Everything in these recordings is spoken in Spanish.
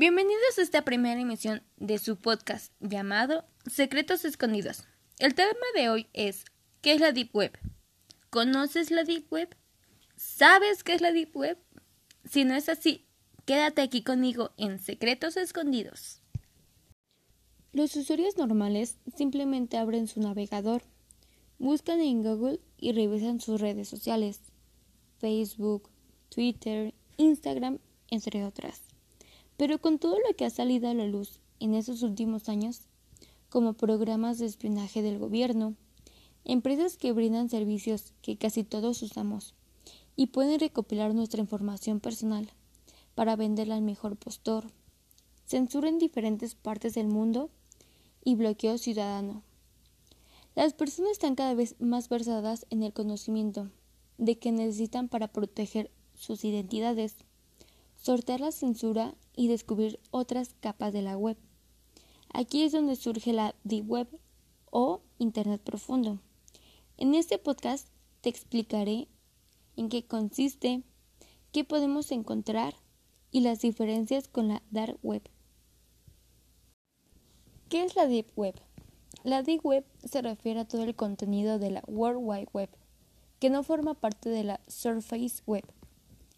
Bienvenidos a esta primera emisión de su podcast llamado Secretos Escondidos. El tema de hoy es ¿qué es la Deep Web? ¿Conoces la Deep Web? ¿Sabes qué es la Deep Web? Si no es así, quédate aquí conmigo en Secretos Escondidos. Los usuarios normales simplemente abren su navegador, buscan en Google y revisan sus redes sociales, Facebook, Twitter, Instagram, entre otras. Pero con todo lo que ha salido a la luz en esos últimos años, como programas de espionaje del gobierno, empresas que brindan servicios que casi todos usamos y pueden recopilar nuestra información personal para venderla al mejor postor, censura en diferentes partes del mundo y bloqueo ciudadano. Las personas están cada vez más versadas en el conocimiento de que necesitan para proteger sus identidades sortear la censura y descubrir otras capas de la web. Aquí es donde surge la Deep Web o Internet profundo. En este podcast te explicaré en qué consiste, qué podemos encontrar y las diferencias con la Dark Web. ¿Qué es la Deep Web? La Deep Web se refiere a todo el contenido de la World Wide Web, que no forma parte de la Surface Web,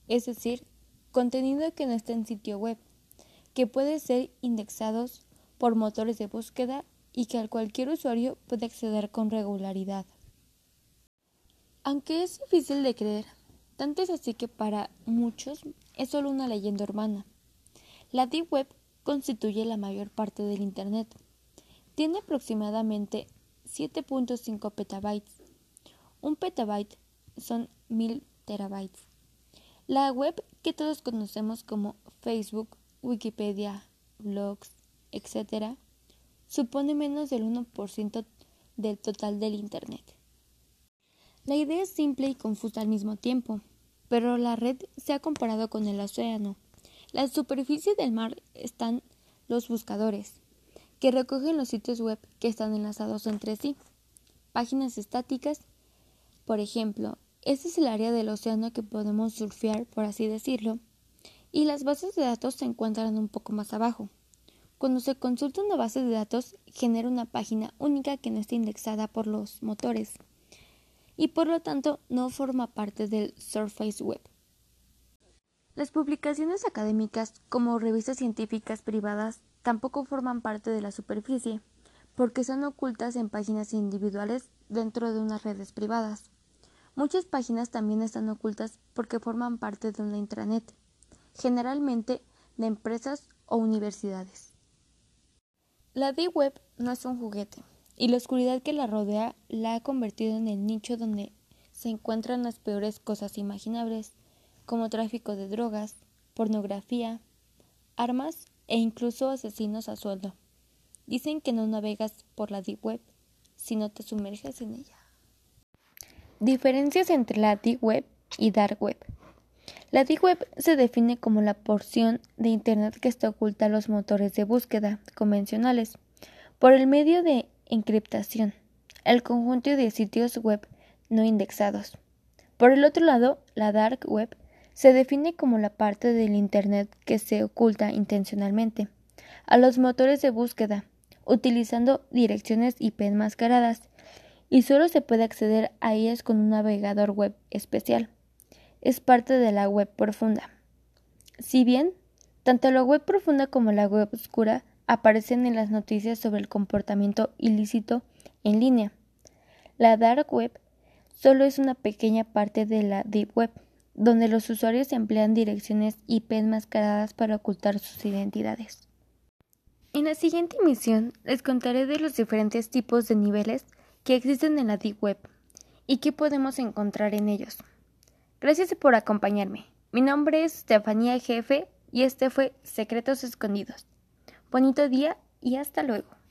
es decir, contenido que no está en sitio web, que puede ser indexados por motores de búsqueda y que al cualquier usuario puede acceder con regularidad. Aunque es difícil de creer, tanto es así que para muchos es solo una leyenda urbana. La Deep Web constituye la mayor parte del Internet. Tiene aproximadamente 7.5 petabytes. Un petabyte son 1000 terabytes. La web que todos conocemos como Facebook, Wikipedia, blogs, etc., supone menos del 1% del total del Internet. La idea es simple y confusa al mismo tiempo, pero la red se ha comparado con el océano. La superficie del mar están los buscadores, que recogen los sitios web que están enlazados entre sí. Páginas estáticas, por ejemplo, este es el área del océano que podemos surfear, por así decirlo, y las bases de datos se encuentran un poco más abajo. Cuando se consulta una base de datos, genera una página única que no está indexada por los motores y por lo tanto no forma parte del Surface Web. Las publicaciones académicas como revistas científicas privadas tampoco forman parte de la superficie, porque son ocultas en páginas individuales dentro de unas redes privadas. Muchas páginas también están ocultas porque forman parte de una intranet, generalmente de empresas o universidades. La Deep Web no es un juguete, y la oscuridad que la rodea la ha convertido en el nicho donde se encuentran las peores cosas imaginables, como tráfico de drogas, pornografía, armas e incluso asesinos a sueldo. Dicen que no navegas por la Deep Web, sino te sumerges en ella. Diferencias entre la Deep Web y Dark Web. La Deep Web se define como la porción de Internet que está oculta a los motores de búsqueda convencionales por el medio de encriptación, el conjunto de sitios web no indexados. Por el otro lado, la Dark Web se define como la parte del Internet que se oculta intencionalmente a los motores de búsqueda, utilizando direcciones IP enmascaradas y solo se puede acceder a ellas con un navegador web especial. Es parte de la web profunda. Si bien, tanto la web profunda como la web oscura aparecen en las noticias sobre el comportamiento ilícito en línea, la dark web solo es una pequeña parte de la deep web, donde los usuarios emplean direcciones IP enmascaradas para ocultar sus identidades. En la siguiente emisión les contaré de los diferentes tipos de niveles que existen en la Deep Web y qué podemos encontrar en ellos. Gracias por acompañarme. Mi nombre es Estefanía Jefe y este fue Secretos Escondidos. Bonito día y hasta luego.